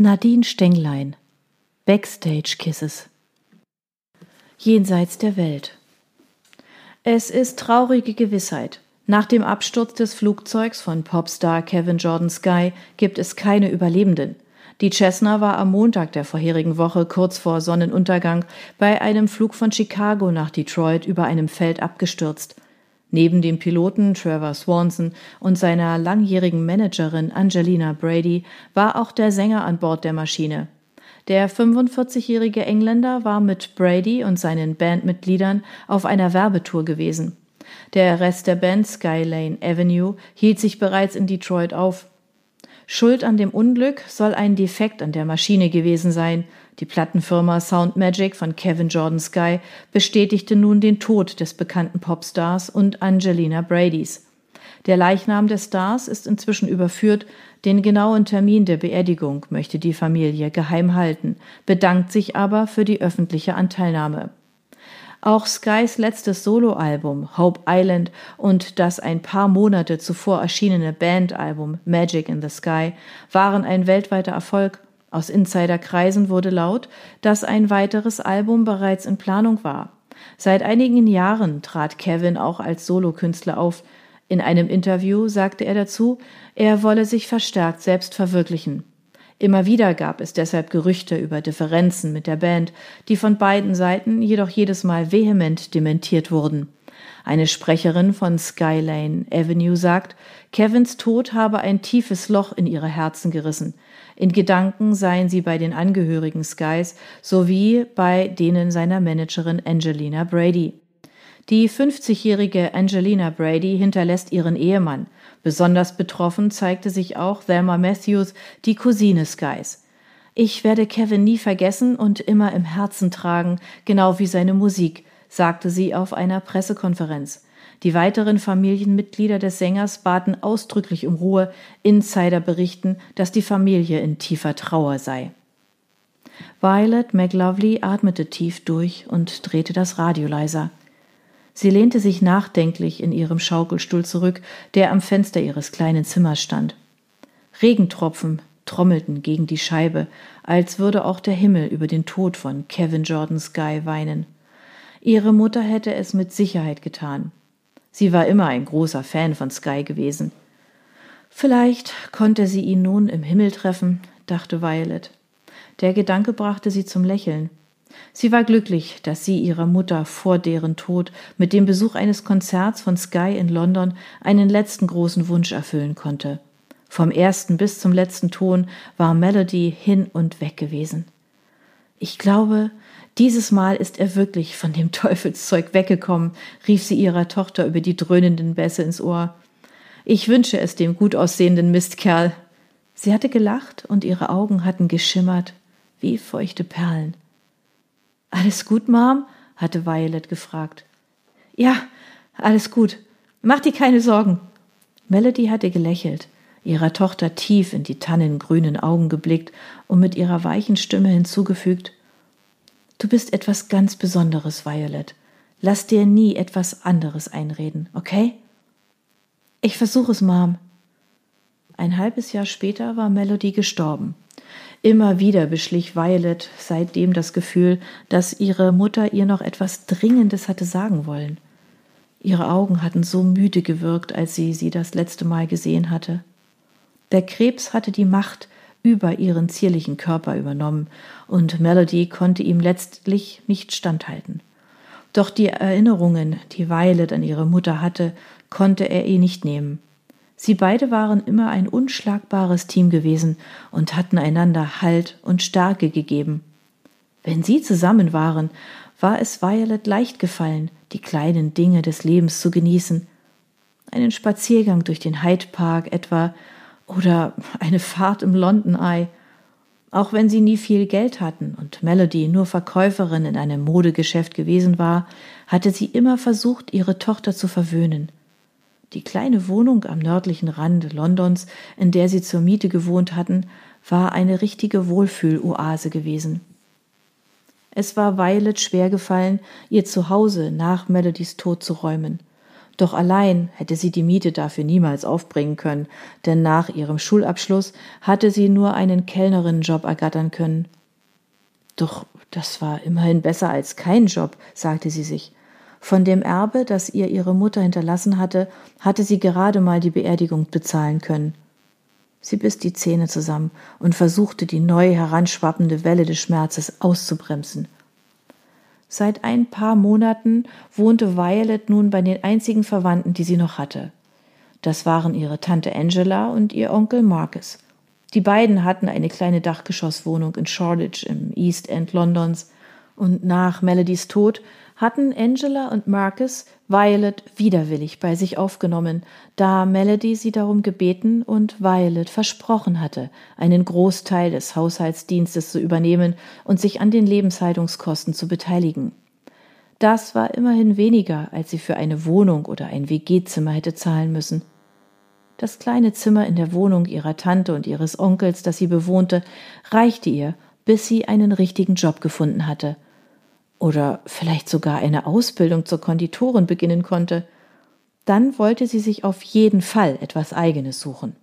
Nadine Stenglein Backstage Kisses Jenseits der Welt Es ist traurige Gewissheit. Nach dem Absturz des Flugzeugs von Popstar Kevin Jordan Sky gibt es keine Überlebenden. Die Cessna war am Montag der vorherigen Woche kurz vor Sonnenuntergang bei einem Flug von Chicago nach Detroit über einem Feld abgestürzt. Neben dem Piloten Trevor Swanson und seiner langjährigen Managerin Angelina Brady war auch der Sänger an Bord der Maschine. Der 45-jährige Engländer war mit Brady und seinen Bandmitgliedern auf einer Werbetour gewesen. Der Rest der Band Skylane Avenue hielt sich bereits in Detroit auf. Schuld an dem Unglück soll ein Defekt an der Maschine gewesen sein. Die Plattenfirma Soundmagic von Kevin Jordan Sky bestätigte nun den Tod des bekannten Popstars und Angelina Bradys. Der Leichnam des Stars ist inzwischen überführt. Den genauen Termin der Beerdigung möchte die Familie geheim halten, bedankt sich aber für die öffentliche Anteilnahme. Auch Skys letztes Soloalbum Hope Island und das ein paar Monate zuvor erschienene Bandalbum Magic in the Sky waren ein weltweiter Erfolg aus Insiderkreisen wurde laut, dass ein weiteres Album bereits in Planung war. Seit einigen Jahren trat Kevin auch als Solokünstler auf. In einem Interview sagte er dazu, er wolle sich verstärkt selbst verwirklichen. Immer wieder gab es deshalb Gerüchte über Differenzen mit der Band, die von beiden Seiten jedoch jedes Mal vehement dementiert wurden. Eine Sprecherin von Skylane Avenue sagt, Kevins Tod habe ein tiefes Loch in ihre Herzen gerissen. In Gedanken seien sie bei den Angehörigen Skys sowie bei denen seiner Managerin Angelina Brady. Die 50-jährige Angelina Brady hinterlässt ihren Ehemann. Besonders betroffen zeigte sich auch Thelma Matthews, die Cousine Skys. Ich werde Kevin nie vergessen und immer im Herzen tragen, genau wie seine Musik, sagte sie auf einer Pressekonferenz. Die weiteren Familienmitglieder des Sängers baten ausdrücklich um Ruhe. Insider berichten, dass die Familie in tiefer Trauer sei. Violet McLovely atmete tief durch und drehte das Radio leiser. Sie lehnte sich nachdenklich in ihrem Schaukelstuhl zurück, der am Fenster ihres kleinen Zimmers stand. Regentropfen trommelten gegen die Scheibe, als würde auch der Himmel über den Tod von Kevin Jordan Sky weinen. Ihre Mutter hätte es mit Sicherheit getan. Sie war immer ein großer Fan von Sky gewesen. Vielleicht konnte sie ihn nun im Himmel treffen, dachte Violet. Der Gedanke brachte sie zum Lächeln. Sie war glücklich, dass sie ihrer Mutter vor deren Tod mit dem Besuch eines Konzerts von Sky in London einen letzten großen Wunsch erfüllen konnte. Vom ersten bis zum letzten Ton war Melody hin und weg gewesen. Ich glaube, dieses Mal ist er wirklich von dem Teufelszeug weggekommen, rief sie ihrer Tochter über die dröhnenden Bässe ins Ohr. Ich wünsche es dem gut aussehenden Mistkerl. Sie hatte gelacht und ihre Augen hatten geschimmert wie feuchte Perlen. Alles gut, Mom? hatte Violet gefragt. Ja, alles gut. Mach dir keine Sorgen. Melody hatte gelächelt, ihrer Tochter tief in die tannengrünen Augen geblickt und mit ihrer weichen Stimme hinzugefügt Du bist etwas ganz Besonderes, Violet. Lass dir nie etwas anderes einreden, okay? Ich versuche es, Mom. Ein halbes Jahr später war Melody gestorben. Immer wieder beschlich Violet seitdem das Gefühl, dass ihre Mutter ihr noch etwas Dringendes hatte sagen wollen. Ihre Augen hatten so müde gewirkt, als sie sie das letzte Mal gesehen hatte. Der Krebs hatte die Macht, über ihren zierlichen Körper übernommen, und Melody konnte ihm letztlich nicht standhalten. Doch die Erinnerungen, die Violet an ihre Mutter hatte, konnte er ihr nicht nehmen. Sie beide waren immer ein unschlagbares Team gewesen und hatten einander Halt und Stärke gegeben. Wenn sie zusammen waren, war es Violet leicht gefallen, die kleinen Dinge des Lebens zu genießen. Einen Spaziergang durch den Hyde Park etwa oder eine Fahrt im London Eye. Auch wenn sie nie viel Geld hatten und Melody nur Verkäuferin in einem Modegeschäft gewesen war, hatte sie immer versucht, ihre Tochter zu verwöhnen. Die kleine Wohnung am nördlichen Rand Londons, in der sie zur Miete gewohnt hatten, war eine richtige Wohlfühloase gewesen. Es war Violet schwer gefallen, ihr Zuhause nach Melodies Tod zu räumen. Doch allein hätte sie die Miete dafür niemals aufbringen können, denn nach ihrem Schulabschluss hatte sie nur einen Kellnerinnenjob ergattern können. Doch das war immerhin besser als kein Job, sagte sie sich. Von dem Erbe, das ihr ihre Mutter hinterlassen hatte, hatte sie gerade mal die Beerdigung bezahlen können. Sie biss die Zähne zusammen und versuchte, die neu heranschwappende Welle des Schmerzes auszubremsen. Seit ein paar Monaten wohnte Violet nun bei den einzigen Verwandten, die sie noch hatte. Das waren ihre Tante Angela und ihr Onkel Marcus. Die beiden hatten eine kleine Dachgeschosswohnung in Shoreditch im East End Londons, und nach Melodies Tod hatten Angela und Marcus Violet widerwillig bei sich aufgenommen, da Melody sie darum gebeten und Violet versprochen hatte, einen Großteil des Haushaltsdienstes zu übernehmen und sich an den Lebenshaltungskosten zu beteiligen. Das war immerhin weniger, als sie für eine Wohnung oder ein WG-Zimmer hätte zahlen müssen. Das kleine Zimmer in der Wohnung ihrer Tante und ihres Onkels, das sie bewohnte, reichte ihr, bis sie einen richtigen Job gefunden hatte – oder vielleicht sogar eine Ausbildung zur Konditorin beginnen konnte, dann wollte sie sich auf jeden Fall etwas Eigenes suchen.